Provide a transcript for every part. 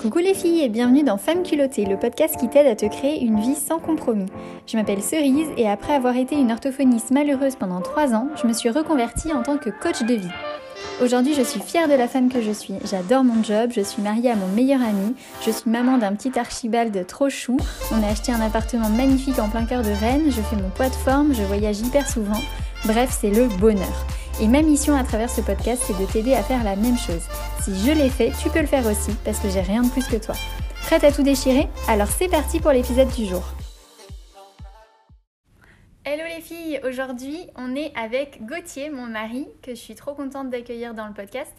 Coucou les filles et bienvenue dans Femmes culottées, le podcast qui t'aide à te créer une vie sans compromis. Je m'appelle Cerise et après avoir été une orthophoniste malheureuse pendant 3 ans, je me suis reconvertie en tant que coach de vie. Aujourd'hui, je suis fière de la femme que je suis. J'adore mon job, je suis mariée à mon meilleur ami, je suis maman d'un petit archibald trop chou. On a acheté un appartement magnifique en plein cœur de Rennes, je fais mon poids de forme, je voyage hyper souvent. Bref, c'est le bonheur. Et ma mission à travers ce podcast, c'est de t'aider à faire la même chose. Si je l'ai fait, tu peux le faire aussi, parce que j'ai rien de plus que toi. Prête à tout déchirer? Alors c'est parti pour l'épisode du jour. Hello les filles, aujourd'hui on est avec Gauthier, mon mari, que je suis trop contente d'accueillir dans le podcast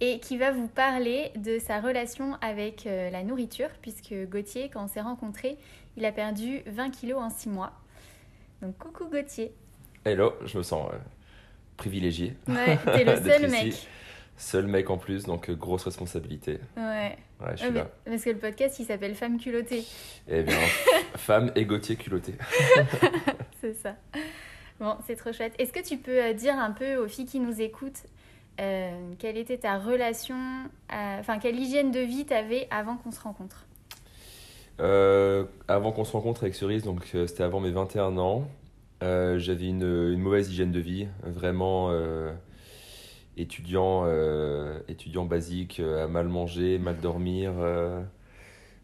et qui va vous parler de sa relation avec euh, la nourriture, puisque Gauthier, quand on s'est rencontrés, il a perdu 20 kilos en 6 mois. Donc coucou Gauthier. Hello, je me sens euh, privilégié. Ouais, t'es le seul ici. mec. Seul mec en plus, donc euh, grosse responsabilité. Ouais. Ouais, je suis Ouais, là. parce que le podcast il s'appelle Femme culottée. Eh bien, femme et Gauthier. C'est ça. Bon, c'est trop chouette. Est-ce que tu peux euh, dire un peu aux filles qui nous écoutent euh, quelle était ta relation, enfin quelle hygiène de vie t'avais avant qu'on se rencontre? Euh, avant qu'on se rencontre avec Cerise, donc c'était avant mes 21 ans, euh, j'avais une, une mauvaise hygiène de vie, vraiment euh, étudiant, euh, étudiant basique, à mal manger, mal dormir.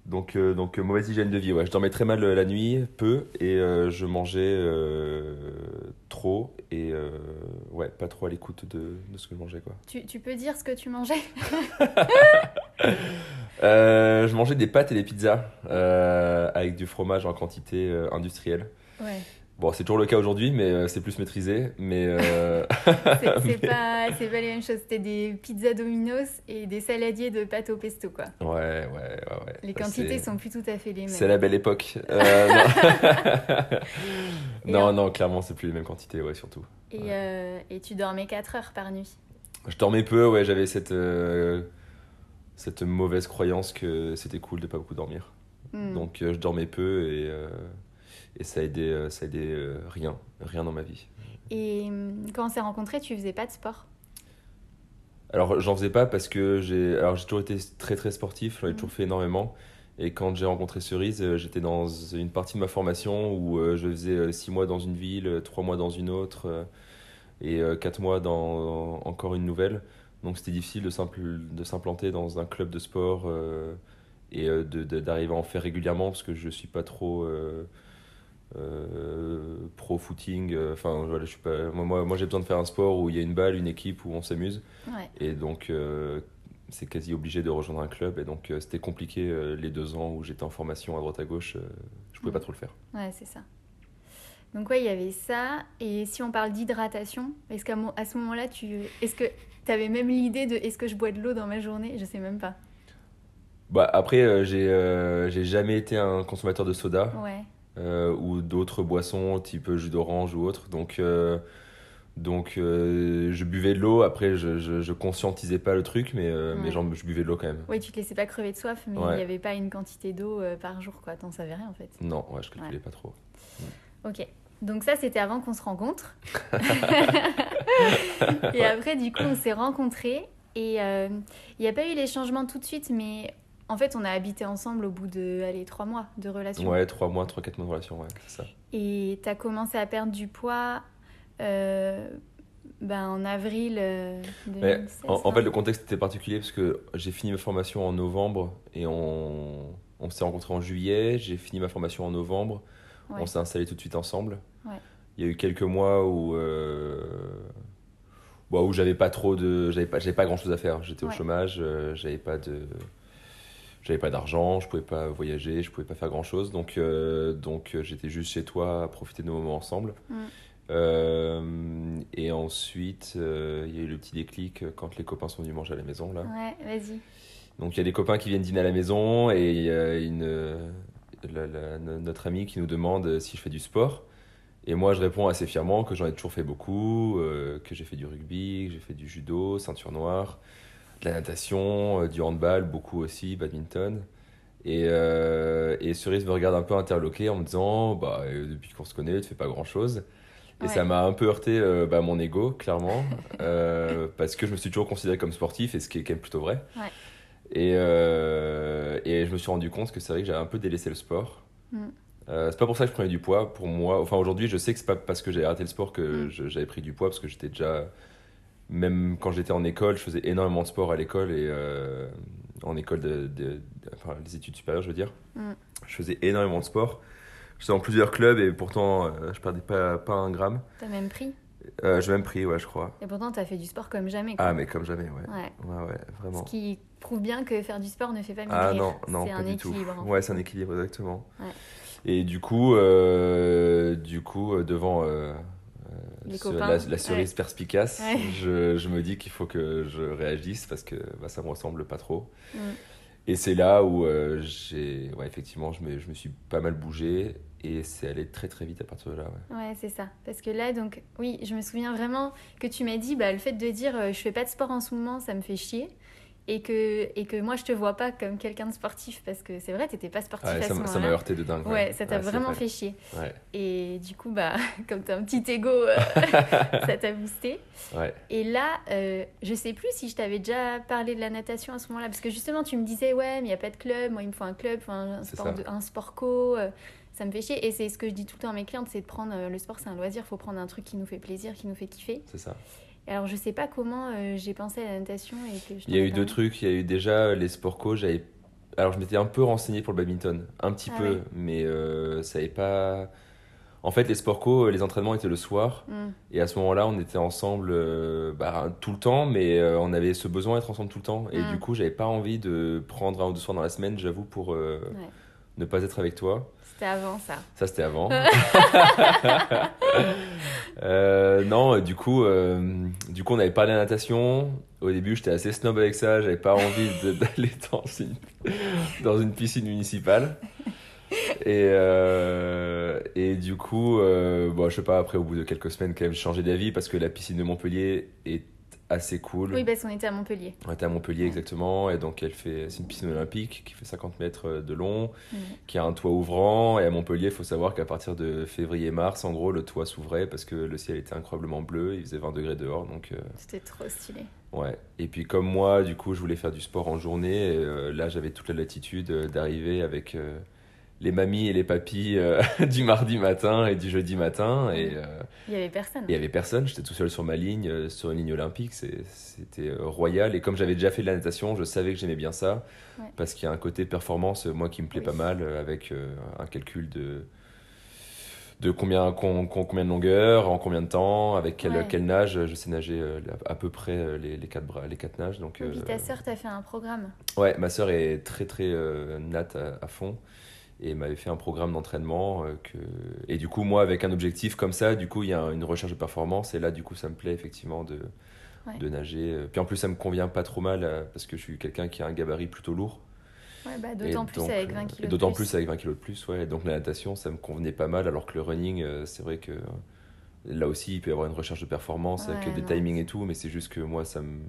donc, donc mauvaise hygiène de vie, ouais. Je dormais très mal la nuit, peu, et je mangeais trop, et ouais, pas trop à l'écoute de, de ce que je mangeais, quoi. tu, tu peux dire ce que tu mangeais? Je mangeais des pâtes et des pizzas avec du fromage en quantité industrielle. Ouais. Bon, c'est toujours le cas aujourd'hui, mais euh, c'est plus maîtrisé. Mais euh, C'est Mais- pas, pas les mêmes choses. C'était des pizzas Domino's et des saladiers de pâte au pesto, quoi. ouais, ouais, ouais, ouais. Les Bah, quantités sont plus tout à fait les mêmes. C'est la belle époque. Euh, non, non, non, clairement, c'est plus les mêmes quantités, ouais, surtout. Et, euh, et tu dormais 4 heures par nuit. Je dormais peu, ouais, j'avais cette, cette mauvaise croyance que c'était cool de pas beaucoup dormir. Hmm. Donc, je dormais peu et, et ça aidait, euh, ça aidait euh, rien, rien dans ma vie. Et hum, quand on s'est rencontrés, tu faisais pas de sport? Alors, j'en faisais pas parce que j'ai toujours été très très sportif, j'en ai Mhm. toujours fait énormément. Et quand j'ai rencontré Cerise, euh, j'étais dans une partie de ma formation où euh, je faisais euh, six mois dans une ville, euh, trois mois dans une autre euh, et euh, quatre mois dans encore une nouvelle. Donc c'était difficile de s'impl- de s'implanter dans un club de sport euh, et euh, d'arriver à en faire régulièrement parce que je suis pas trop euh, euh, pro footing. euh, Enfin voilà, je suis pas. Moi, moi, j'ai besoin de faire un sport où il y a une balle, une équipe où on s'amuse. Ouais. Et donc, euh, c'est quasi obligé de rejoindre un club. Et donc, euh, c'était compliqué euh, les deux ans où j'étais en formation à droite à gauche. euh, je pouvais pas trop le faire. Ouais, c'est ça. Donc ouais, il y avait ça. Et si on parle d'hydratation, est-ce qu'à à ce moment-là, tu, est-ce que tu avais même l'idée de est-ce que je bois de l'eau dans ma journée? Je sais même pas. Bah, après, euh, j'ai euh, j'ai jamais été un consommateur de soda Ouais. Euh, ou d'autres boissons type jus d'orange ou autre. Donc, euh, donc euh, je buvais de l'eau. Après, je, je, je conscientisais pas le truc, mais, euh, Ouais. mais genre, je buvais de l'eau quand même. Ouais, tu te laissais pas crever de soif, mais il Ouais. n'y avait pas une quantité d'eau euh, par jour, quoi. T'en savais rien en fait. Non, ouais, je calculais pas trop. Ok. Donc ça, c'était avant qu'on se rencontre. et après, du coup, on s'est rencontrés. Et euh, il n'y a pas eu les changements tout de suite, mais en fait, on a habité ensemble au bout de, allez, trois mois de relation. Ouais, 3 mois, 3-4 mois de relation, ouais, c'est ça. Et tu as commencé à perdre du poids euh, ben, en avril euh, Mais 2016. en, en non fait, le contexte était particulier parce que j'ai fini ma formation en novembre et on, on s'est rencontrés en juillet. J'ai fini ma formation en novembre. Ouais. On s'est installés tout de suite ensemble. Ouais. Il y a eu quelques mois où, euh, bon, où j'avais pas trop de, j'avais pas, j'avais pas grand chose à faire. J'étais au chômage, euh, j'avais pas de, j'avais pas d'argent, je pouvais pas voyager, je pouvais pas faire grand chose. Donc, euh, donc euh, j'étais juste chez toi à profiter de nos moments ensemble. Mm. Euh, et ensuite, euh, il y a eu le petit déclic quand les copains sont venus manger à la maison là. Ouais, vas-y. Donc il y a des copains qui viennent dîner à la maison et il y a une, la- la- no- notre ami qui nous demande si je fais du sport. Et moi je réponds assez fièrement que j'en ai toujours fait beaucoup, euh, que j'ai fait du rugby, que j'ai fait du judo, ceinture noire, de la natation, euh, du handball, beaucoup aussi, badminton. Et, euh, et Cerise me regarde un peu interloqué en me disant bah, euh, Depuis qu'on se connaît, tu fais pas grand chose. Et Ouais. ça m'a un peu heurté euh, bah, mon ego, clairement, euh, parce que je me suis toujours considéré comme sportif, et ce qui est quand même plutôt vrai. Ouais. Et, euh, je me suis rendu compte que c'est vrai que j'avais un peu délaissé le sport. Mm. C'est pas pour ça que je prenais du poids. Pour moi, enfin aujourd'hui, je sais que c'est pas parce que j'ai arrêté le sport que Mm. j'avais pris du poids, parce que j'étais déjà. Même quand j'étais en école, je faisais énormément de sport à l'école et euh, en école de, de- de- enfin, les études supérieures, je veux dire. Mm. Je faisais énormément de sport. J'étais dans plusieurs clubs et pourtant, euh, je perdais pas, pas un gramme. T'as même pris? Euh, j'ai même pris, ouais, je crois. Et pourtant, t'as fait du sport comme jamais. quoi. Ah, mais comme jamais, ouais. Ouais. Ouais, ouais, vraiment. Ce qui prouve bien que faire du sport ne fait pas maigrir. Ah non, non, c'est pas un du tout. équilibre. en Ouais, c'est un équilibre, exactement. Ouais. Et du coup, euh, du coup euh, devant euh, Les ce- copains. La, la cerise perspicace, Ouais. je, je me dis qu'il faut que je réagisse parce que bah, ça me ressemble pas trop. Mm. Et c'est là où euh, j'ai, ouais, effectivement, je me, je me suis pas mal bougé et c'est allé très très vite à partir de là. Ouais. Ouais, c'est ça. Parce que là, donc, oui, je me souviens vraiment que tu m'as dit, bah, le fait de dire euh, je fais pas de sport en ce moment, ça me fait chier. Et que, et que moi, je te vois pas comme quelqu'un de sportif. Parce que c'est vrai, t'étais pas sportif Ouais, à ça ce m'a- ça m'a heurté de dingue. Ouais, ça t'a Ouais, vraiment vrai. fait chier. Et du coup, bah, comme t'as un petit ego, euh, ça t'a boosté. Et là, euh, je sais plus si je t'avais déjà parlé de la natation à ce moment-là, parce que justement, tu me disais, ouais, mais il n'y a pas de club, moi, il me faut un club, un, sport, de- un sport co, euh, ça me fait chier. Et c'est ce que je dis tout le temps à mes clientes, c'est de prendre, euh, le sport, c'est un loisir, faut prendre un truc qui nous fait plaisir, qui nous fait kiffer. C'est ça. Alors, je sais pas comment euh, j'ai pensé à la natation et que je Il y a eu deux trucs. Il y a eu déjà les sports co. J'avais, alors je m'étais un peu renseigné pour le badminton, un petit Ah peu, ouais. mais euh, ça avait pas. En fait, les sports co, les entraînements étaient le soir, Hmm. et à ce moment-là, on était ensemble euh, bah, tout le temps, mais euh, on avait ce besoin d'être ensemble tout le temps, et Mm. du coup, j'avais pas envie de prendre un ou deux soirs dans la semaine, j'avoue, pour euh, Ouais. ne pas être avec toi. C'était avant ça. Ça, c'était avant. Euh, non, euh, du coup, euh, du coup, on avait parlé de la natation. Au début, j'étais assez snob avec ça. J'avais pas envie d'aller dans une, dans une piscine municipale. Et, euh, et du coup, bon, je sais pas, après, au bout de quelques semaines, quand même, j'ai changé d'avis parce que la piscine de Montpellier est assez cool. Oui, parce qu'on était à Montpellier. On était à Montpellier exactement, et donc elle fait, c'est une piscine olympique qui fait 50 mètres de long, qui a un toit ouvrant. Et à Montpellier, il faut savoir qu'à partir de février-mars, en gros, le toit s'ouvrait parce que le ciel était incroyablement bleu, il faisait 20 degrés dehors. Donc, euh, C'était trop stylé. ouais. Et puis, comme moi, du coup, je voulais faire du sport en journée. et, euh, là, j'avais toute la latitude euh, d'arriver avec euh, les mamies et les papis euh, du mardi matin et du jeudi matin. Et. euh, Il y avait personne. il y avait personne, j'étais tout seul sur ma ligne, euh, sur une ligne olympique, c'était royal. Et comme j'avais déjà fait de la natation, je savais que j'aimais bien ça, Ouais. parce qu'il y a un côté performance, moi, qui me plaît Oui. pas mal, avec un calcul de, de combien, con- con- combien de longueur, en combien de temps, avec Ouais. quelle nage. Je sais nager à peu près les, les, quatre, bras, les quatre nages. Donc, Et puis ta sœur t'a fait un programme. Ouais, ma sœur est très très nat à, à fond et m'avait fait un programme d'entraînement euh, que et du coup moi avec un objectif comme ça, du coup il y a une recherche de performance et là du coup ça me plaît effectivement de Ouais. de nager. Puis en plus ça me convient pas trop mal euh, parce que je suis quelqu'un qui a un gabarit plutôt lourd. Ouais, bah, d'autant plus donc, avec euh, 20 et kilos. D'autant plus. plus avec 20 kilos de plus, ouais. Donc la natation ça me convenait pas mal alors que le running euh, c'est vrai que euh, là aussi il peut y avoir une recherche de performance avec des non, timings et tout, mais c'est juste que moi ça me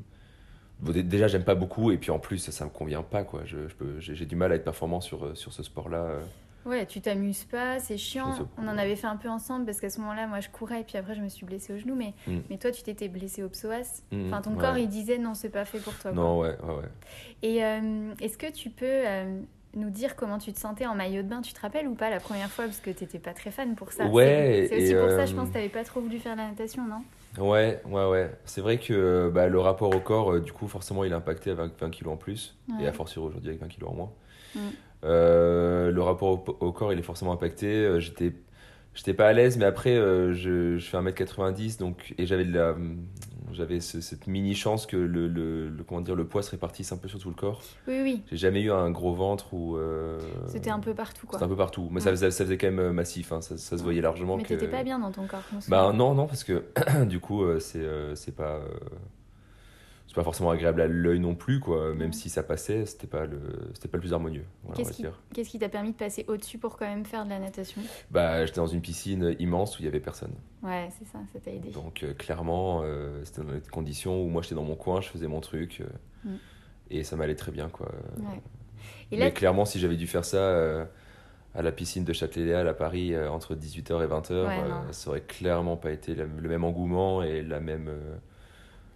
déjà j'aime pas beaucoup et puis en plus ça, ça me convient pas quoi je, je peux j'ai j'ai du mal à être performant sur euh, sur ce sport là Ouais, tu t'amuses pas, c'est chiant. On en avait fait un peu ensemble parce qu'à ce moment-là, moi je courais et puis après je me suis blessée au genou. Mais, Mm. mais toi, tu t'étais blessée au psoas. Mm, Enfin, ton ouais. corps il disait non, c'est pas fait pour toi. quoi. non ouais ouais ouais Et euh, est-ce que tu peux euh, nous dire comment tu te sentais en maillot de bain Tu te rappelles ou pas la première fois Parce que t'étais pas très fan pour ça. Ouais, C'est aussi pour ça, euh, je pense, que t'avais pas trop voulu faire la natation, non? Ouais ouais ouais c'est vrai que bah, le rapport au corps euh, du coup forcément il est impacté avec 20 kilos en plus Ouais. et à fortiori aujourd'hui avec 20 kilos en moins Mm. Euh, le rapport au, au corps il est forcément impacté Euh, j'étais j'étais pas à l'aise mais après euh, je, je fais 1m90 donc et j'avais de la j'avais ce- cette mini chance que le, le, le- comment dire le poids se répartisse un peu sur tout le corps Oui, oui. J'ai jamais eu un gros ventre ou. euh, C'était un peu partout, quoi. C'était un peu partout. Mais ça, faisait, ça faisait quand même euh, massif. hein. Ça, ça se voyait largement Mais que. t'étais pas bien dans ton corps. Bah non, non, parce que du coup, euh, c'est c'est pas. C'est pas forcément agréable à l'œil non plus, quoi. Même Ouais. si ça passait, c'était pas le, c'était pas le plus harmonieux. Voilà, Qu'est-ce qui t'a permis de passer au-dessus pour quand même faire de la natation? Bah, j'étais dans une piscine immense où il y avait personne. Ouais, c'est ça, ça t'a aidé. Donc euh, clairement, euh, c'était dans des conditions où moi j'étais dans mon coin, je faisais mon truc. euh, Mm. Et ça m'allait très bien, quoi. Ouais. Et là, Mais clairement, si j'avais dû faire ça à la piscine de Châtelet-Léal à Paris entre 18h et 20h, Ouais, euh, non. ça aurait clairement pas été le même engouement et la même,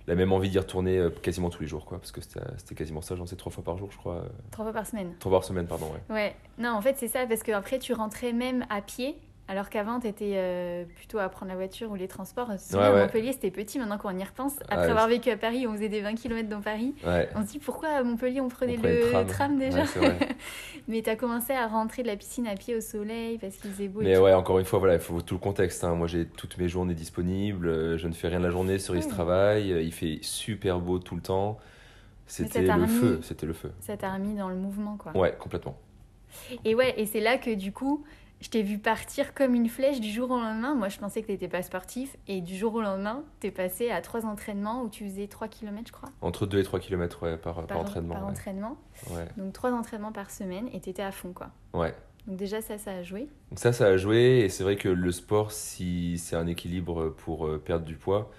la même envie d'y retourner euh, quasiment tous les jours, quoi. Parce que c'était c'était quasiment ça, j'en sais trois fois par jour, je crois. euh, Trois fois par semaine. Trois fois par semaine, pardon, ouais. Ouais, non, en fait, c'est ça, parce qu'après, tu rentrais même à pied, alors qu'avant, tu étais plutôt à prendre la voiture ou les transports. Souvent, Ouais, à. Montpellier, c'était petit, maintenant qu'on y repense. Après Ouais, avoir vécu à Paris, on faisait des 20 km dans Paris. On se dit pourquoi à Montpellier, on prenait, On prenait le tram, déjà. Mais tu as commencé à rentrer de la piscine à pied au soleil parce qu'il faisait beau. Mais ouais, encore une fois, voilà, il faut tout le contexte. hein. Moi, j'ai toutes mes journées disponibles. euh, Je ne fais rien la journée. Cerise Ouais. travaille. euh, Il fait super beau tout le temps. C'était t'a le remis- feu. C'était le feu. Ça t'a remis dans le mouvement, quoi. Ouais, complètement. Et ouais, et c'est là que du coup, je t'ai vu partir comme une flèche du jour au lendemain. Moi, je pensais que t'étais pas sportif. Et du jour au lendemain, t'es passé à trois entraînements où tu faisais 3 km, je crois, Entre 2 et 3 km ouais, par, par, par, entraînement. par ouais. entraînement. Ouais. Donc trois entraînements par semaine et t'étais à fond, quoi. ouais. Donc déjà, ça, ça a joué. Donc ça, ça a joué. Et c'est vrai que le sport, si c'est un équilibre pour euh, perdre du poids,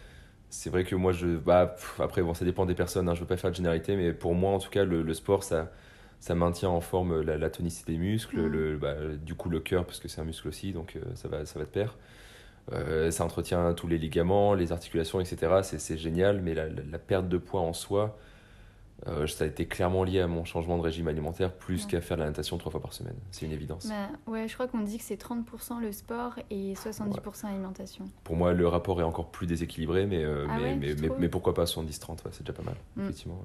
c'est vrai que moi, je. Bah, pff, après, bon, ça dépend des personnes. Hein, je veux pas faire de généralité, mais pour moi, en tout cas, le, le sport, ça, ça maintient en forme la, la tonicité des muscles, le, bah, du coup, le cœur, parce que c'est un muscle aussi, donc euh, ça, va, ça va de pair. Euh, ça entretient tous les ligaments, les articulations, etc. C'est génial, mais la, la- la perte de poids en soi, euh, ça a été clairement lié à mon changement de régime alimentaire, plus Ouais. qu'à faire de la natation trois fois par semaine. C'est une évidence. Bah, ouais, je crois qu'on dit que c'est 30% le sport et 70% l'alimentation. Pour moi, le rapport est encore plus déséquilibré, mais, euh, Ah mais, ouais, mais, pourquoi pas 70-30, ouais, c'est déjà pas mal, Mm. effectivement.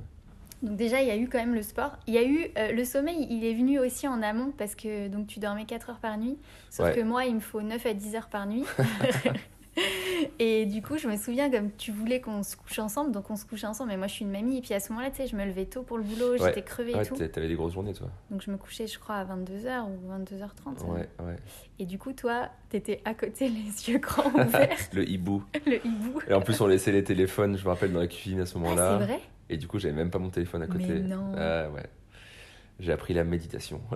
Donc déjà, il y a eu quand même le sport. Il y a eu euh, le sommeil, il est venu aussi en amont parce que donc tu dormais 4 heures par nuit. Sauf Ouais. que moi, il me faut 9 à 10 heures par nuit. et du coup, je me souviens comme tu voulais qu'on se couche ensemble, donc on se couchait ensemble. Mais moi, je suis une mamie. Et puis à ce moment-là, tu sais, je me levais tôt pour le boulot, Ouais. j'étais crevée Ouais, et tout. t'a- t'avais des grosses journées, toi. Donc je me couchais, je crois, à 22h ou 22h30. Ouais, ouais. Et du coup, toi, t'étais à côté, les yeux grands ouverts, Le hibou. le hibou. Et en plus, on laissait les téléphones, je me rappelle, dans la cuisine à ce Ah, moment-là. c'est vrai? Et du coup, j'avais même pas mon téléphone à côté. Mais non. Ah, ouais. J'ai appris la méditation.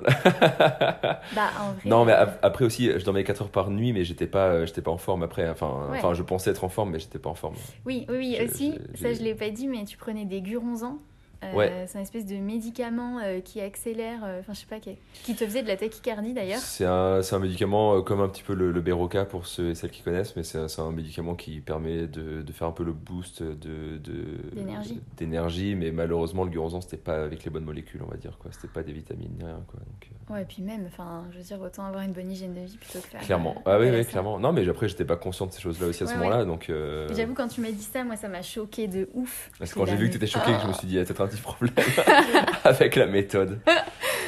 Bah, en vrai. Non, mais ap- après aussi, je dormais 4 heures par nuit, mais j'étais pas, euh, j'étais pas en forme après. Enfin, Ouais. enfin, je pensais être en forme, mais j'étais pas en forme. Oui, oui, aussi, ça je l'ai pas dit, mais tu prenais des guronzans. Euh, Ouais. C'est un espèce de médicament euh, qui accélère, euh, enfin je sais pas, qui, qui te faisait de la tachycardie d'ailleurs. C'est un, c'est un médicament comme un petit peu le, le Beroca pour ceux et celles qui connaissent, mais c'est un, c'est un médicament qui permet de, de faire un peu le boost de, de- D'énergie. d'énergie, mais malheureusement, le guronzan, c'était pas avec les bonnes molécules, on va dire. quoi. C'était pas des vitamines ni rien. Quoi. Donc, Ouais, et puis même, enfin, je veux dire, autant avoir une bonne hygiène de vie plutôt que faire. clairement. Ah oui, de oui, clairement. Non, mais après, j'étais pas conscient de ces choses-là aussi à ce Ouais, moment-là. Donc, J'avoue, quand tu m'as dit ça, moi ça m'a choqué de ouf. Parce que quand j'ai vu que t'étais mais- choqué, que je me suis dit, peut-être un petit problème avec la méthode.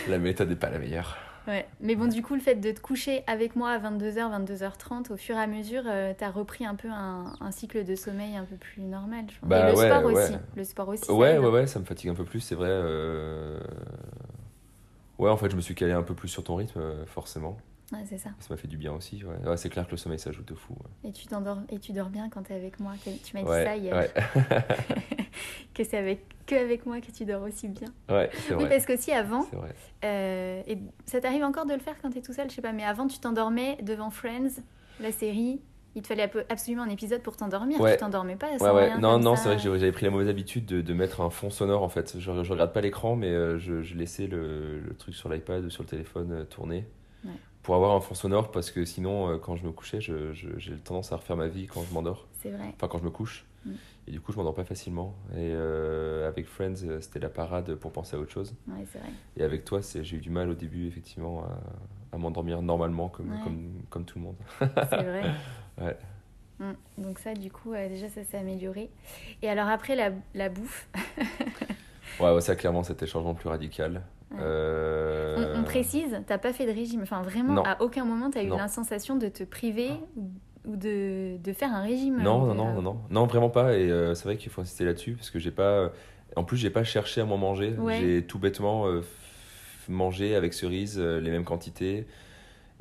La méthode n'est pas la meilleure. Ouais, mais bon, du coup, le fait de te coucher avec moi à 22h, 22h30, au fur et à mesure, euh, t'as repris un peu un, un cycle de sommeil un peu plus normal. Je. Bah et le ouais, sport aussi. Le sport aussi. Ouais, ouais, ouais, ça me fatigue un peu plus, c'est vrai. euh, Ouais, en fait, je me suis calé un peu plus sur ton rythme, euh, forcément. Ouais, c'est ça. Ça m'a fait du bien aussi. Ouais, Ouais, c'est clair que le sommeil, ça joue de fou. ouais. Et tu t'endors et tu dors bien quand t'es avec moi. Tu m'as dit ça hier. que c'est avec que avec moi que tu dors aussi bien. Ouais, c'est Oui, parce qu'aussi avant, vrai. euh, et ça t'arrive encore de le faire quand t'es tout seul, je sais pas, mais avant tu t'endormais devant Friends, la série. Il te fallait absolument un épisode pour t'endormir. Ouais. Tu t'endormais pas sans Ouais, ouais. rien Non, non, c'est vrai que j'avais pris la mauvaise habitude de, de mettre un fond sonore en fait. Je, je regarde pas l'écran, mais euh, je, je laissais le, le truc sur l'iPad ou sur le téléphone euh, tourner. Pour avoir un fond sonore parce que sinon, euh, quand je me couchais, j'ai tendance à refaire ma vie quand je m'endors. C'est vrai. Enfin, quand je me couche. Mm. Et du coup, je m'endors pas facilement. Et euh, avec Friends, euh, c'était la parade pour penser à autre chose. Ouais, c'est vrai. Et avec toi, j'ai eu du mal au début, effectivement, à, à m'endormir normalement comme, Ouais. comme, comme tout le monde. C'est vrai. Ouais. Mm. Donc ça, du coup, euh, déjà, ça s'est amélioré. Et alors après, la, la bouffe, Ouais, ouais, ça, clairement, c'était changement plus radical. Ouais. Euh, on, on précise, t'as pas fait de régime. Enfin, vraiment, Non. à aucun moment, t'as eu la sensation de te priver ou, ou de, de faire un régime. Non, euh, non, non, non, non, non, vraiment pas. Et euh, c'est vrai qu'il faut insister là-dessus parce que j'ai pas. En plus, j'ai pas cherché à m'en manger. Ouais. J'ai tout bêtement euh, mangé avec cerise les mêmes quantités.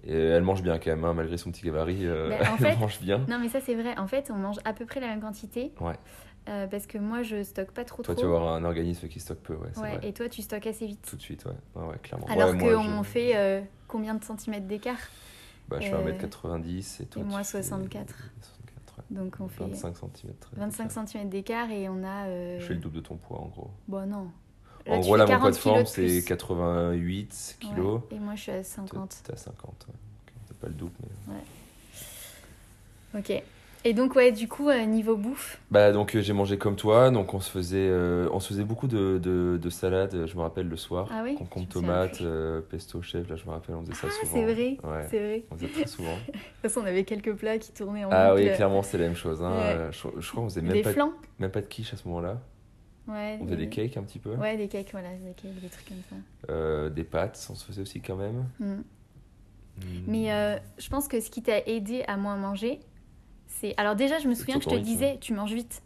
Et elle mange bien quand même, hein, malgré son petit gabarit. Mais en elle fait- mange bien. Non, mais ça, c'est vrai. En fait, on mange à peu près la même quantité. Ouais. Euh, parce que moi, je stocke pas trop Toi, trop. tu vas avoir un organisme qui stocke peu, ouais, Ouais, vrai. et toi, tu stockes assez vite. Tout de suite, ouais, ouais, ouais, clairement. Alors Ouais, qu'on je... fait euh, combien de centimètres d'écart? Bah, je fais euh, 1m90 et toi. et moi, tu fais 64. 64, ouais. Donc on fait 25 cm. 25 cm d'écart et on a. euh, Je fais le double de ton poids en gros. Bon, non. en Là, tu gros, là, mon 40 poids de forme, c'est plus. 88 Ouais, kilos. Et moi, je suis à Toi, 50. t'es à 50. ouais. Ok, C'est pas le double, mais. Ok. Et donc, ouais, du coup, euh, niveau bouffe. Bah, donc, euh, j'ai mangé comme toi. Donc, on se faisait, euh, on se faisait beaucoup de, de, de salades, je me rappelle, le soir. Ah oui Concombre, tomate, pesto, chef. Là, je me rappelle, on faisait ça Ah, souvent. c'est vrai. Ouais, C'est vrai. on faisait très souvent. De toute façon, on avait quelques plats qui tournaient en ah oui, clairement, c'est la même chose. Hein. Ouais. Je, je crois qu'on faisait même Des pas, flancs. même pas de quiche à ce moment-là. Ouais. On faisait des- des cakes un petit peu. Ouais, des cakes, voilà, des cakes, des trucs comme ça. Des pâtes, on se faisait aussi quand même. Mm. Mm. Mais je pense que ce qui t'a aidé à moins manger, c'est. Alors, déjà, je me souviens que je te disais, tu manges vite.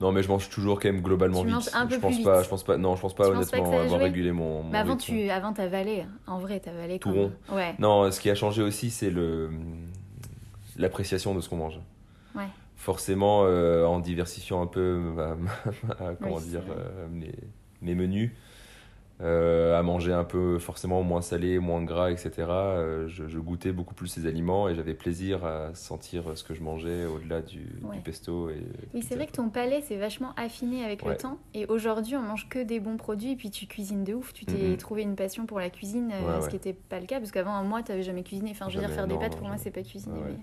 Non, mais je mange toujours quand même globalement Tu vite. un peu je pense plus pas, vite. je pense pas. Non, je pense pas Tu pas honnêtement a avoir régulé mon. mon Mais avant, rythme. tu avant t'avalais. En vrai, t'avalais Tout comme... Ouais. Non, ce qui a changé aussi, c'est le l'appréciation de ce qu'on mange. Ouais. Forcément, euh, en diversifiant un peu ma- ma- ma- comment Oui, dire euh, mes, mes menus, euh, à manger un peu forcément moins salé, moins gras, etc. euh, je, je goûtais beaucoup plus ces aliments et j'avais plaisir à sentir ce que je mangeais au-delà du, Ouais. du pesto. Et, Oui, c'est vrai que ton palais s'est vachement affiné avec le temps. Et aujourd'hui, on mange que des bons produits. Et puis tu cuisines de ouf. Tu t'es trouvé une passion pour la cuisine, euh, Ouais, ce qui n'était pas le cas. Parce qu'avant, moi, t'avais jamais cuisiné. Enfin, je veux dire, Jamais, faire des pâtes, non, pour moi, c'est pas cuisiner. Mais-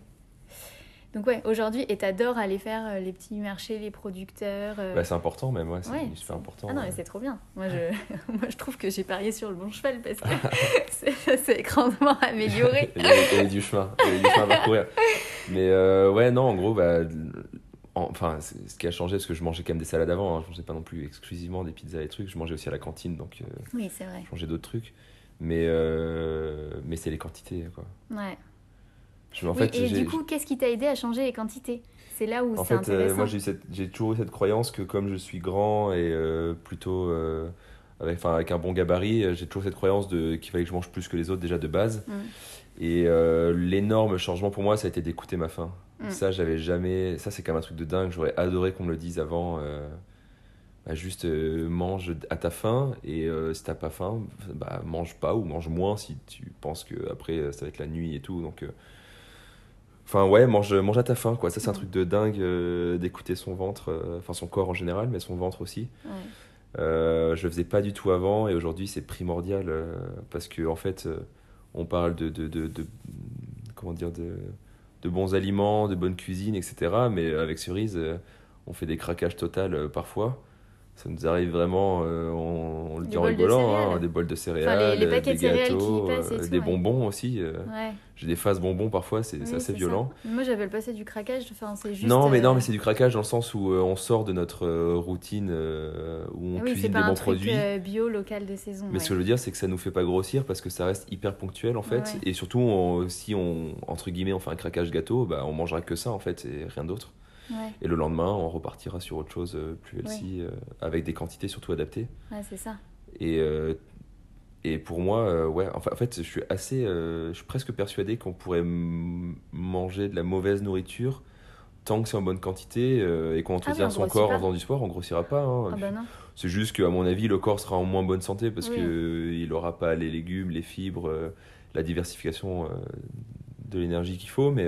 Donc, ouais, aujourd'hui, et t'adores aller faire euh, les petits marchés, les producteurs. euh, Bah, c'est important même, ouais, c'est Ouais, super important. Ah non, mais c'est trop bien. Moi je... Moi, je trouve que j'ai parié sur le bon cheval parce que c'est- grandement amélioré. il, y avait, il y avait du chemin, il y avait du chemin à parcourir. Mais euh, ouais, non, en gros, bah, en- enfin, ce qui a changé, parce que je mangeais quand même des salades avant, hein, je mangeais pas non plus exclusivement des pizzas et trucs, je mangeais aussi à la cantine, donc euh, Oui, c'est vrai. je mangeais d'autres trucs. Mais, mais c'est les quantités, quoi. Ouais. Je, en Oui, fait, et du coup, qu'est-ce qui t'a aidé à changer les quantités? C'est là où c'est euh, intéressant. moi, j'ai eu cette- j'ai toujours eu cette croyance que comme je suis grand et euh, plutôt euh, avec, enfin, avec un bon gabarit, euh, j'ai toujours cette croyance de qu'il fallait que je mange plus que les autres déjà de base. Mm. Et euh, l'énorme changement pour moi, ça a été d'écouter ma faim. Mm. Ça, j'avais jamais. Ça, c'est quand même un truc de dingue. J'aurais adoré qu'on me le dise avant. euh, bah, juste euh, mange à ta faim et euh, si t'as pas faim, bah mange pas ou mange moins si tu penses que après euh, ça va être la nuit et tout. Donc, euh, enfin ouais, mange mange à ta faim quoi. Ça, c'est un truc de dingue euh, d'écouter son ventre, euh, enfin son corps en général, mais son ventre aussi. Ouais. Euh, je le faisais pas du tout avant et aujourd'hui c'est primordial parce que en fait on parle de, de, de, de- comment dire de, de bons aliments, de bonne cuisine, etc. Mais avec Cerise, on fait des craquages total euh, parfois. Ça nous arrive vraiment, euh, on, on le dit en de rigolant, hein, des bols de céréales, les paquets des de gâteaux, et euh, tout, des ouais. bonbons aussi. euh. Ouais. J'ai des phases bonbons parfois, c'est Oui, assez violent. ça. Moi, j'appelle pas ça du craquage. Enfin, c'est juste. Non, mais non, euh, mais c'est du craquage dans le sens où euh, on sort de notre euh, routine euh, où on oui, c'est cuisine des bons truc produits. euh, bio local de saison. Mais ouais. ce que je veux dire, c'est que ça nous fait pas grossir parce que ça reste hyper ponctuel en fait. Et surtout, on- si on, entre guillemets, on fait un craquage gâteau, bah, on mangera que ça en fait et rien d'autre. Ouais, Et le lendemain, on repartira sur autre chose euh, plus healthy, euh, avec des quantités surtout adaptées. ouais, c'est ça. Et, euh, et pour moi, ouais, enfin, en fait, je suis assez, je suis presque persuadé qu'on pourrait manger de la mauvaise nourriture tant que c'est en bonne quantité euh, et qu'on entretient Ah on son corps pas. en faisant du sport, on grossira pas. hein. Ah bah non. C'est juste qu'à mon avis, le corps sera en moins bonne santé parce Oui. que euh, il n'aura pas les légumes, les fibres, euh, la diversification euh, de l'énergie qu'il faut, mais,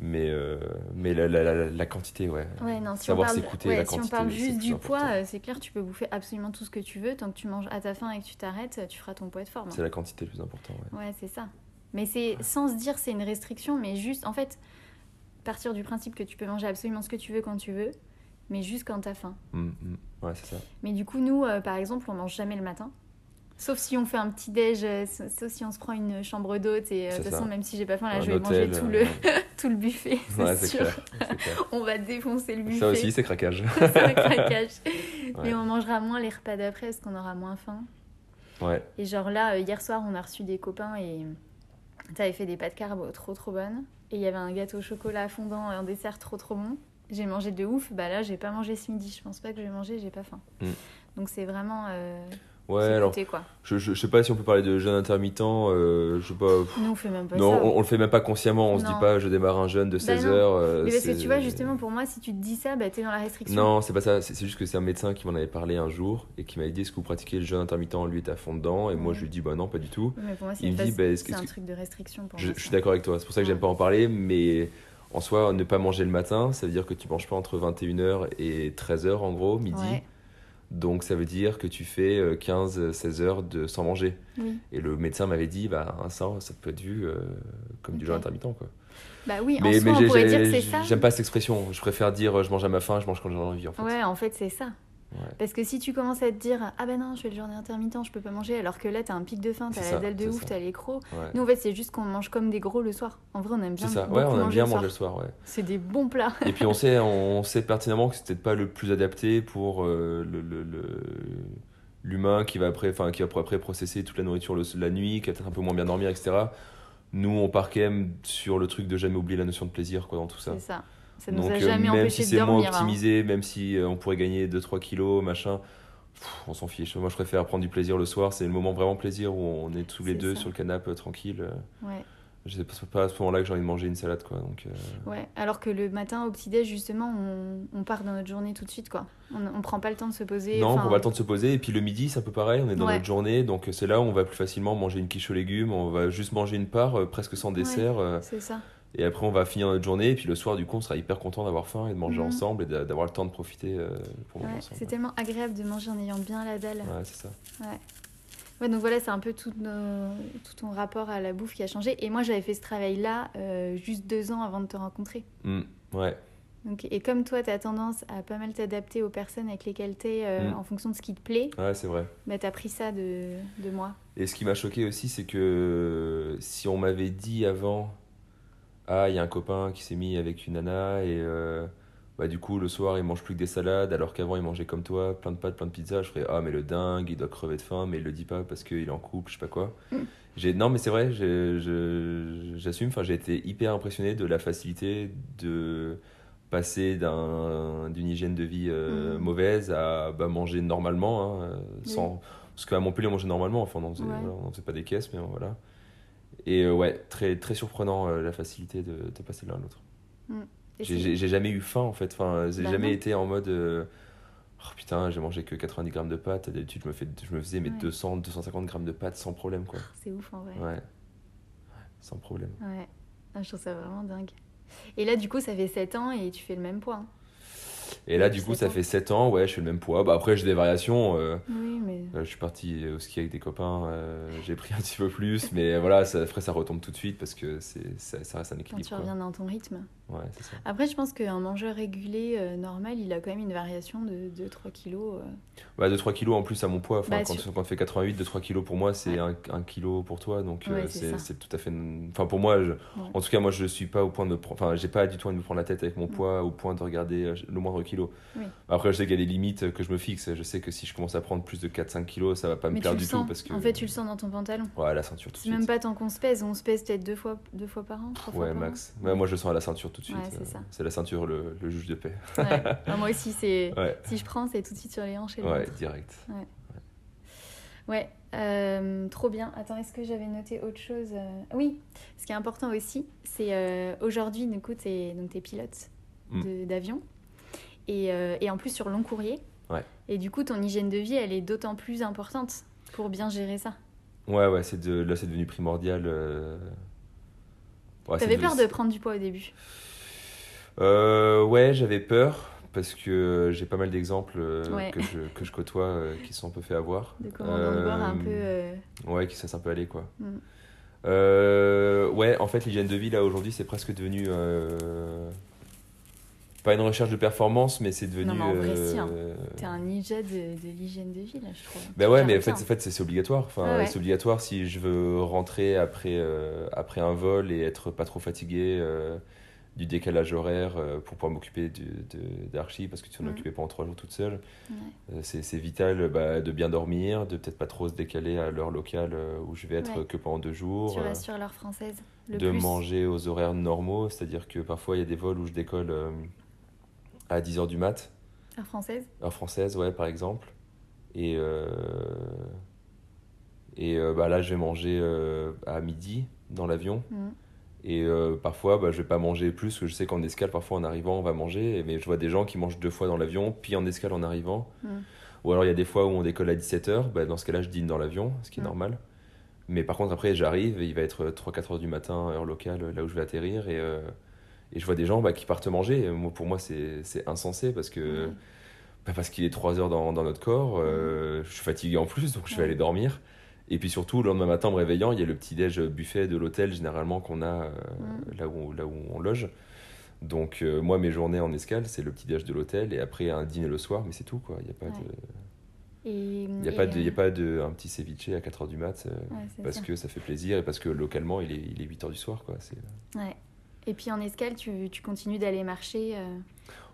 mais, euh, mais la, la, la, la quantité, ouais. Ouais, non, si Savoir s'écouter, ouais, la si on quantité, parle juste du poids, euh, c'est clair, tu peux bouffer absolument tout ce que tu veux. Tant que tu manges à ta faim et que tu t'arrêtes, tu feras ton poids de forme. C'est la quantité le plus important, ouais. Ouais, c'est ça. Mais c'est sans se dire c'est une restriction, mais juste, en fait, partir du principe que tu peux manger absolument ce que tu veux quand tu veux, mais juste quand t'as faim. Mm, mm. Ouais, c'est ça. Mais du coup, nous, euh, par exemple, on mange jamais le matin. Sauf si on fait un petit déj, euh, sauf si on se prend une chambre d'hôte et euh, de toute façon, même si j'ai pas faim, là, Un je vais hôtel, manger tout euh, le, tout le buffet, c'est Ouais, c'est sûr. clair. c'est clair. On va défoncer le buffet. Ça aussi, c'est craquage. c'est craquage. Mais on mangera moins les repas d'après parce qu'on aura moins faim. Ouais. Et genre là, hier soir, on a reçu des copains et t'avais fait des pâtes carbo trop trop bonnes. Et il y avait un gâteau au chocolat fondant, un dessert trop trop bon. J'ai mangé de ouf. Bah là, j'ai pas mangé ce midi. Je pense pas que je vais manger, j'ai pas faim. Mm. Donc c'est vraiment. Euh, Ouais, alors, quoi. je, je, je sais pas si on peut parler de jeûne intermittent, euh, je sais pas. Nous, on fait même pas non, ça. on, on le fait même pas consciemment, on se Non. dit pas je démarre un jeûne de 16 non. heures. euh, Mais parce que tu vois, justement, pour moi, si tu te dis ça, bah t'es dans la restriction. Non, c'est pas ça, c'est juste que c'est un médecin qui m'en avait parlé un jour et qui m'avait dit est-ce que vous pratiquez le jeûne intermittent Lui était à fond dedans et moi je lui dis bah non, pas du tout. Mais pour moi, c'est bah, que- un truc de restriction pour Je, moi. je suis d'accord avec toi, c'est pour ça que j'aime pas en parler, mais en soi, ne pas manger le matin, ça veut dire que tu manges pas entre 21h et 13h en gros, midi. Ouais. Donc ça veut dire que tu fais 15-16 heures de, sans manger. Oui. Et le médecin m'avait dit, bah, ça, ça peut être vu euh, comme du jeûne intermittent. Quoi. Bah oui, en Mais, soi, mais on pourrait dire que c'est ça. j'aime pas cette expression. Je préfère dire euh, je mange à ma faim, je mange quand j'en ai envie. En fait. Ouais, en fait, c'est ça. Ouais. Parce que si tu commences à te dire ah ben non, je fais le journée intermittent, je peux pas manger, alors que là t'as un pic de faim, t'as la dalle de ouf, t'as les crocs. Ouais. Nous en fait, c'est juste qu'on mange comme des gros le soir. En vrai, on aime bien. C'est ça, ouais, on aime manger bien le manger le soir. ouais. C'est des bons plats. Et puis on sait, on sait pertinemment que c'est peut-être pas le plus adapté pour euh, le, le- le- l'humain qui va après, enfin qui va après processer toute la nourriture le- la nuit, qui va peut-être un peu moins bien dormir, etc. Nous, on part quand même sur le truc de jamais oublier la notion de plaisir, quoi, dans tout ça. C'est ça. Ça nous Donc a euh, jamais même empêché si de c'est moins dormir. hein. optimisé, même si euh, on pourrait gagner 2-3 kilos, machin, pff, on s'en fiche. Moi, je préfère prendre du plaisir le soir. C'est le moment vraiment plaisir où on est tous les deux ça. sur le canapé, euh, tranquille. Euh, Ouais. Je sais pas, à ce moment-là que j'ai envie de manger une salade, quoi. Donc, euh, Ouais, alors que le matin au petit-déj, justement, on, on part dans notre journée tout de suite, quoi. On, on prend pas le temps de se poser. Non, on prend pas le temps de se poser. Et puis le midi, c'est un peu pareil. On est dans Ouais. notre journée. Donc c'est là où on va plus facilement manger une quiche aux légumes. On va juste manger une part, euh, presque sans dessert. C'est ça. Et après, on va finir notre journée. Et puis le soir, du coup, on sera hyper content d'avoir faim et de manger Mhm. ensemble et d'a- d'avoir le temps de profiter euh, pour manger Ouais, ensemble. c'est tellement agréable de manger en ayant bien la dalle. Ouais, c'est ça. Ouais, donc voilà, c'est un peu tout, nos- tout ton rapport à la bouffe qui a changé. Et moi, j'avais fait ce travail-là euh, juste deux ans avant de te rencontrer. Mm, ouais. Donc, et comme toi, tu as tendance à pas mal t'adapter aux personnes avec lesquelles tu es Mm. en fonction de ce qui te plaît, Ouais, c'est vrai. bah, tu as pris ça de, de moi. Et ce qui m'a choqué aussi, c'est que si on m'avait dit avant, ah, il y a un copain qui s'est mis avec une nana et euh, bah, du coup, le soir, il mange plus que des salades, alors qu'avant, il mangeait comme toi, plein de pâtes, plein de pizzas, je ferais, ah, mais le dingue, il doit crever de faim, mais il le dit pas parce qu'il est en couple, je sais pas quoi. Mm. J'ai... Non, mais c'est vrai, j'assume, enfin, j'ai été hyper impressionné de la facilité de passer d'un, d'une hygiène de vie euh, Mm. mauvaise à bah, manger normalement, hein, euh, sans, parce qu'à Montpellier, on mangeait normalement, enfin, on n'en faisait, Ouais. voilà, on n'en faisait pas des caisses, mais voilà. Et euh, ouais, très, très surprenant euh, la facilité de, de passer de l'un à l'autre. Et J'ai- jamais eu faim en fait, enfin, j'ai Bah jamais non. été en mode euh, oh putain, j'ai mangé que 90 grammes de pâtes, d'habitude je me, fais, je me faisais mes Ouais. 200, 250 grammes de pâtes sans problème quoi. C'est ouf en vrai. Ouais, sans problème. Ouais. Ah, je trouve ça vraiment dingue. Et là, du coup, ça fait 7 ans et tu fais le même poids. hein. Et là, du coup, ça ans. fait 7 ans, ouais, je fais le même poids. Bah, après, j'ai des variations. euh, Oui, mais. euh, je suis parti au ski avec des copains, euh, j'ai pris un petit peu plus, mais voilà, ça, après, ça retombe tout de suite parce que c'est, ça, ça reste un Quand équilibre. tu quoi. reviens dans ton rythme. Ouais, ça. Après, je pense qu'un mangeur régulier, euh, normal, il a quand même une variation de 2-3 kilos. euh. Bah, 2-3 kilos en plus à mon poids. Enfin, Bah, quand, sur- quand tu fais 88, 2-3 kilos pour moi, c'est Ouais. un, un kilo pour toi. Donc Ouais, euh, c'est tout à fait. Enfin, pour moi, je- Ouais. en tout cas, moi, je suis pas au point de me prendre. Enfin, j'ai pas du tout envie de me prendre la tête avec mon Mm. poids au point de regarder le moindre kilo. Oui. Après, je sais qu'il y a des limites que je me fixe. Je sais que si je commence à prendre plus de 4-5 kilos, ça va pas me Mais plaire du sens. tout. Parce que... En fait, tu le sens dans ton pantalon. Ouais, la ceinture tout de C'est suite. même pas tant qu'on se pèse. On se pèse peut-être deux fois, deux fois par an, trois fois Ouais, par max. Ouais, moi, je le sens à la ceinture tout de suite. Ouais, c'est Euh. C'est la ceinture, le, le juge de paix. Ouais. Moi aussi, c'est. Ouais, Si je prends, c'est tout de suite sur les hanches et ouais, direct. Ouais, euh, trop bien. Attends, est-ce que j'avais noté autre chose Euh, Oui, ce qui est important aussi, c'est euh, aujourd'hui, du coup, tu es, pilote Mm. d'avion et, et en plus sur long courrier. Et du coup, ton hygiène de vie, elle est d'autant plus importante pour bien gérer ça. Ouais, ouais, c'est de... là, c'est devenu primordial. Ouais, T'avais de- peur de prendre du poids au début? Euh, ouais, j'avais peur parce que j'ai pas mal d'exemples euh, Ouais. que, je, que je côtoie euh, qui sont un peu fait avoir. de commandant de bord un peu. euh, Ouais, qui ça s'est un peu aller quoi. Mm. Euh, ouais, en fait, l'hygiène de vie là aujourd'hui, c'est presque devenu pas une recherche de performance, mais c'est devenu. Non, mais en vrai, si, hein. T'es un ninja de, de l'hygiène de vie, là, je trouve. Bah Tu ouais, mais en fait, en fait c'est obligatoire. Enfin, ouais. c'est obligatoire si je veux rentrer après, euh, après un vol et être pas trop fatigué euh, du décalage horaire euh, pour pouvoir m'occuper d'Archie parce que tu t'en Mhm. occupais pendant trois jours toute seule. Ouais. Euh, C'est vital bah, de bien dormir, de peut-être pas trop se décaler à l'heure locale euh, où je vais être Ouais. que pendant deux jours. Tu l'heure française. Le de plus. manger aux horaires normaux, c'est-à-dire que parfois il y a des vols où je décolle euh, à 10h du mat, Heure française? Heure française, ouais, par exemple. Et, euh, et euh, bah, là, je vais manger à midi dans l'avion. Mhm. Et euh, parfois, bah, je vais pas manger plus, parce que je sais qu'en escale, parfois en arrivant, on va manger. Mais je vois des gens qui mangent deux fois dans l'avion, puis en escale en arrivant. Mhm. Ou alors il y a des fois où on décolle à 17h, bah, dans ce cas-là, je dîne dans l'avion, ce qui est Mhm. normal. Mais par contre, après, j'arrive, et il va être 3-4 heures du matin, heure locale, là où je vais atterrir. Et, euh, et je vois des gens bah, qui partent manger. Et moi, pour moi, c'est insensé parce que. Bah, parce qu'il est 3 heures dans, dans notre corps, euh, je suis fatigué en plus, donc je vais aller dormir. Et puis surtout, le lendemain matin, en me réveillant, il y a le petit-déj buffet de l'hôtel, généralement, qu'on a euh, Mm. là, où, là où on loge. Donc, euh, moi, mes journées en escale, c'est le petit-déj de l'hôtel et après un dîner le soir, mais c'est tout, quoi. Il n'y a pas Ouais. de. Il n'y a, et, pas de, il y a euh, pas de un petit ceviche à 4h du mat, euh, ouais, parce ça. que ça fait plaisir et parce que localement, il est, il est 8h du soir, quoi. C'est... Ouais. Et puis en escale, tu, tu continues d'aller marcher. euh,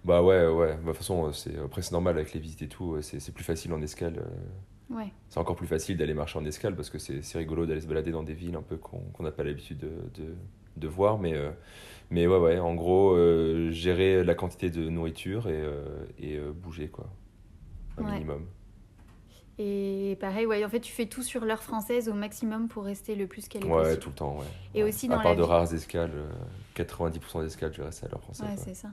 Bah ouais, ouais. Bah, De toute façon, après, c'est normal avec les visites et tout, c'est, c'est plus facile en escale. euh, Ouais. C'est encore plus facile d'aller marcher en escale parce que c'est rigolo d'aller se balader dans des villes un peu qu'on qu'on n'a pas l'habitude de, de, de voir. Mais, euh, mais ouais, ouais, en gros, euh, gérer la quantité de nourriture et, euh, et bouger, quoi. Un Ouais. minimum. Et pareil, ouais, en fait, tu fais tout sur l'heure française au maximum pour rester le plus calé Ouais, possible. tout le temps, ouais. Et Ouais. aussi à dans part la de rares escales, euh, 90% des escales, je reste à l'heure française. Ouais, ouais. c'est ça.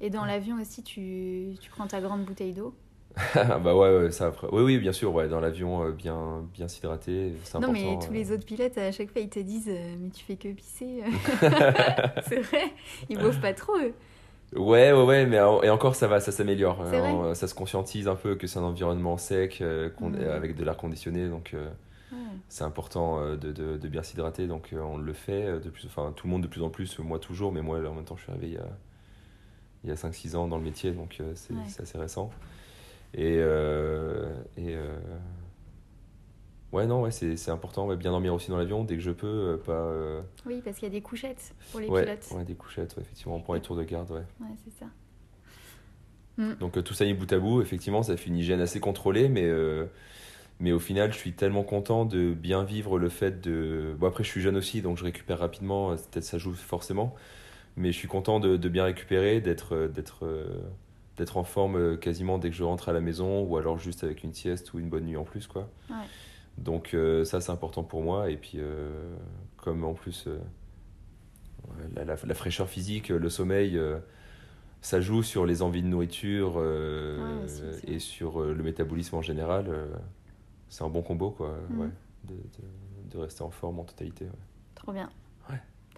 Et dans l'avion aussi, tu, tu prends ta grande bouteille d'eau. bah ouais, ouais, ça après. Oui, oui, bien sûr, ouais, dans l'avion, euh, bien, bien s'hydraté, c'est Non, important. mais tous euh. les autres pilotes, à chaque fois, ils te disent euh, Mais tu fais que pisser. c'est vrai, ils boivent pas trop, eux. Ouais, ouais, ouais, mais et encore ça va, ça s'améliore. Euh, ça se conscientise un peu que c'est un environnement sec, avec de l'air conditionné, donc Ouais. c'est important de, de, de bien s'hydrater. Donc on le fait, de plus, enfin tout le monde de plus en plus, moi toujours, mais moi en même temps je suis arrivé il y a, a 5-6 ans dans le métier, donc c'est Ouais. c'est assez récent. Et, euh, et euh, ouais, non, ouais, c'est c'est important, ouais, bien dormir aussi dans l'avion dès que je peux, euh, pas. Oui, parce qu'il y a des couchettes pour les ouais, pilotes. ouais, des couchettes, ouais, effectivement, on prend les tours de garde, ouais. Ouais, c'est ça. Donc euh, tout ça mis bout à bout, effectivement, ça fait une hygiène assez contrôlée, mais, euh, mais au final, je suis tellement content de bien vivre le fait de... Bon, après, je suis jeune aussi, donc je récupère rapidement, peut-être ça joue forcément, mais je suis content de, de bien récupérer, d'être d'être euh, d'être en forme euh, quasiment dès que je rentre à la maison, ou alors juste avec une sieste ou une bonne nuit en plus, quoi. Ouais. Donc euh, ça, c'est important pour moi, et puis euh, comme en plus... euh, la, la- la fraîcheur physique, le sommeil, ça joue sur les envies de nourriture Ouais, aussi, c'est et sur le métabolisme en général. c'est un bon combo, quoi, ouais, de, de- de rester en forme en totalité. Trop bien.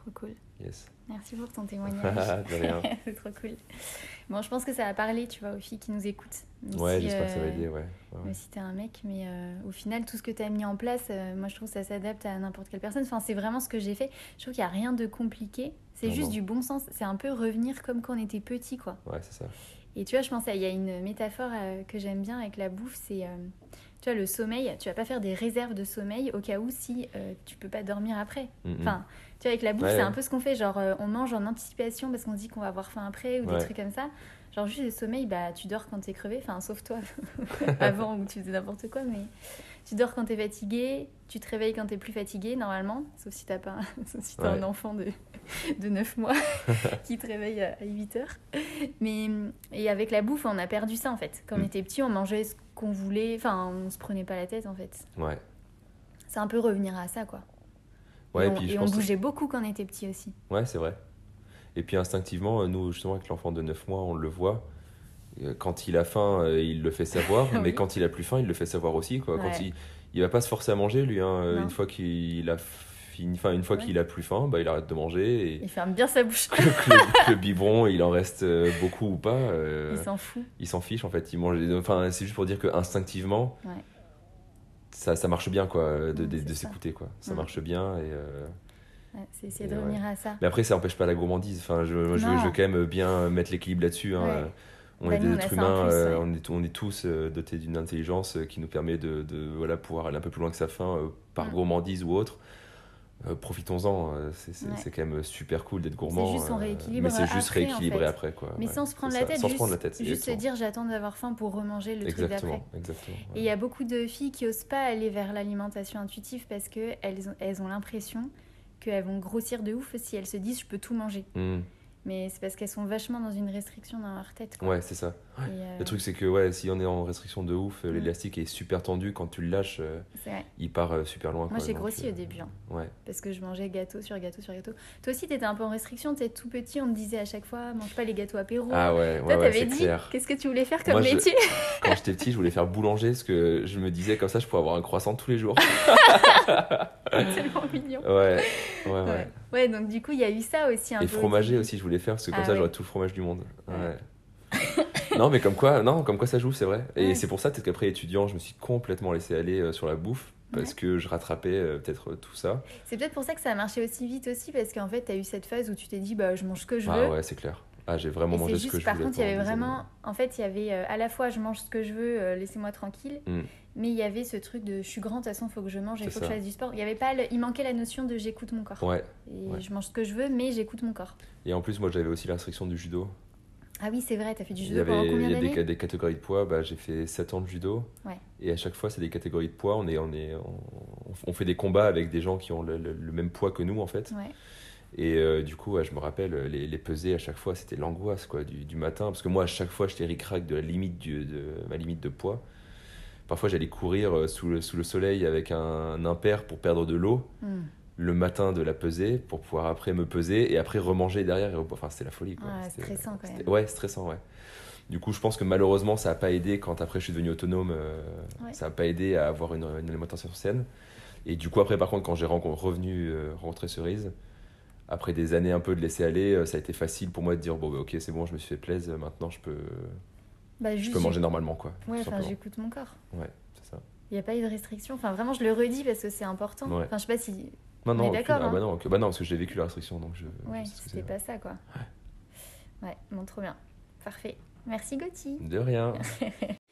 Trop cool. Yes. Merci pour ton témoignage. c'est trop cool. Bon, je pense que ça va parler, tu vois, aux filles qui nous écoutent. Même Ouais, si, j'espère que ça va euh, aider, ouais. ouais, ouais. Même si t'es un mec, mais euh, au final, tout ce que tu as mis en place, euh, moi je trouve que ça s'adapte à n'importe quelle personne. Enfin, c'est vraiment ce que j'ai fait. Je trouve qu'il n'y a rien de compliqué. C'est juste non. du bon sens. C'est un peu revenir comme quand on était petit, quoi. Ouais, c'est ça. Et tu vois, je pense qu'il y a une métaphore que j'aime bien avec la bouffe, c'est, tu vois, le sommeil. Tu vas pas faire des réserves de sommeil au cas où si euh, tu peux pas dormir après. Mm. Enfin, tu vois, avec la bouffe, Ouais, c'est ouais. un peu ce qu'on fait. Genre, euh, on mange en anticipation parce qu'on se dit qu'on va avoir faim après ou des trucs comme ça. Genre, juste le sommeil, bah, tu dors quand t'es crevé. Enfin, sauf toi, avant où tu faisais n'importe quoi. Mais tu dors quand t'es fatigué. Tu te réveilles quand t'es plus fatigué, normalement. Sauf si t'as pas un, sauf si un enfant de, de 9 mois qui te réveille à 8 heures. Mais, et avec la bouffe, on a perdu ça, en fait. Quand on Mm. était petit, on mangeait qu'on voulait. Enfin, on se prenait pas la tête, en fait. Ouais. C'est un peu revenir à ça, quoi. Ouais, et et on, puis je et on que- bougeait beaucoup quand on était petit aussi. Ouais, c'est vrai. Et puis instinctivement, euh, nous, justement, avec l'enfant de 9 mois, on le voit. Euh, Quand il a faim, euh, il le fait savoir, mais quand il a plus faim, il le fait savoir aussi. Quoi. Quand il, il va pas se forcer à manger, lui. hein. Une fois qu'il a enfin, une fois Ouais. qu'il a plus faim, bah, il arrête de manger. Et Il ferme bien sa bouche. que, le, que le biberon, il en reste euh, beaucoup ou pas, euh, Il s'en fout. il s'en fiche en fait. Il mange. Enfin, c'est juste pour dire que instinctivement, Ouais. ça, ça marche bien, quoi, de, de, s'écouter, quoi. Ça marche bien et. euh, Ouais, c'est essayer de revenir à ça. Mais après, ça n'empêche pas la gourmandise. Enfin, je, je, veux, Non. je veux quand même bien mettre l'équilibre là-dessus. hein. On Bah, est nous, des on êtres humains, plus, euh, ouais. on, est, on est tous euh, dotés d'une intelligence euh, qui nous permet de, de, voilà, pouvoir aller un peu plus loin que sa faim par Mm. gourmandise ou autre. Euh, Profitons-en, euh, c'est Ouais. quand même super cool d'être gourmand. juste, euh, Mais c'est juste après, en rééquilibrer fait. après. Quoi. Mais Ouais, sans se prendre la tête. Sans juste, se prendre la tête. Juste se exactement. dire j'attends d'avoir faim pour remanger le truc d'après. Exactement, exactement. Et ouais. il y a beaucoup de filles qui osent pas aller vers l'alimentation intuitive parce qu'elles ont, elles ont l'impression qu'elles vont grossir de ouf si elles se disent je peux tout manger. Mm. Mais c'est parce qu'elles sont vachement dans une restriction dans leur tête. Quoi. Ouais, c'est ça. Euh, Le truc, c'est que ouais, si on est en restriction de ouf, euh, l'élastique est super tendu. Quand tu le lâches, euh, il part super loin. Moi j'ai grossi au début. hein. Ouais. parce que je mangeais gâteau sur gâteau sur gâteau. Toi aussi, t'étais un peu en restriction, t'es tout petit, on te disait à chaque fois, mange pas les gâteaux apéro. Ah ouais, Toi, ouais, ouais, t'avais dit, qu'est-ce que tu voulais faire comme Moi, je- métier Quand j'étais petit, je voulais faire boulanger parce que je me disais comme ça, je pourrais avoir un croissant tous les jours. C'est tellement mignon. Ouais, ouais, ouais. Ouais. Donc du coup, il y a eu ça aussi un Et peu. fromager aussi, je voulais faire parce que comme Ah ça, ouais. j'aurais tout le fromage du monde. Ouais. Non, mais comme quoi, non, comme quoi ça joue, c'est vrai. Et Ouais. c'est pour ça, peut-être qu'après étudiant, je me suis complètement laissé aller euh, sur la bouffe parce Ouais. que je rattrapais euh, peut-être euh, tout ça. C'est peut-être pour ça que ça a marché aussi vite aussi, parce qu'en fait, tu as eu cette phase où tu t'es dit, bah, je mange ce que je veux. Ah ouais, c'est clair. Ah, j'ai vraiment Et mangé ce que je par voulais. contre, il y avait vraiment. En fait, il y avait euh, à la fois, je mange ce que je veux, euh, laissez-moi tranquille. Mm. Mais il y avait ce truc de je suis grand, de toute façon, faut que je mange, il faut que je fasse du sport. Il y avait pas, le- il manquait la notion de j'écoute mon corps. Ouais. Et ouais. je mange ce que je veux, mais j'écoute mon corps. Et en plus, moi, j'avais aussi la restriction du judo. Ah oui, c'est vrai, t'as fait du Il judo pendant il combien y a des, catégories de poids. Bah, j'ai fait 7 ans de judo. Ouais. Et à chaque fois, c'est des catégories de poids. On, est, on, est, on, on fait des combats avec des gens qui ont le, le- le même poids que nous, en fait. Ouais. Et euh, du coup, ouais, je me rappelle, les, les pesées à chaque fois, c'était l'angoisse quoi, du, du matin. Parce que moi, à chaque fois, j'étais ric-rac de la limite du- de ma limite de poids. Parfois, j'allais courir euh, sous le, sous le soleil avec un, impair pour perdre de l'eau Mm. le matin de la pesée pour pouvoir après me peser et après remanger derrière. Et, rep- enfin, c'était la folie. Quoi. Ouais, C'était- stressant, quand même. Ouais, stressant, ouais. Du coup, je pense que malheureusement, ça n'a pas aidé quand après je suis devenu autonome. euh, Ouais. Ça n'a pas aidé à avoir une, une alimentation saine. Et du coup, après, par contre, quand j'ai revenu euh, rencontrer Cerise, après des années un peu de laisser aller, euh, ça a été facile pour moi de dire bon, bah, ok, c'est bon, je me suis fait plaisir, maintenant je peux, Bah, je juste, peux manger normalement, quoi. Ouais, enfin, j'écoute mon corps. Ouais, c'est ça. Il n'y a pas eu de restriction. Enfin, vraiment, je le redis parce que c'est important. Ouais. Enfin, je sais pas si. Non, On non, d'accord, ah, bah hein. non, bah non, parce que j'ai vécu la restriction, donc je. Ouais, je c'était pas ça, quoi. Ouais, bon, trop bien. Parfait. Merci, Gauthier. De rien.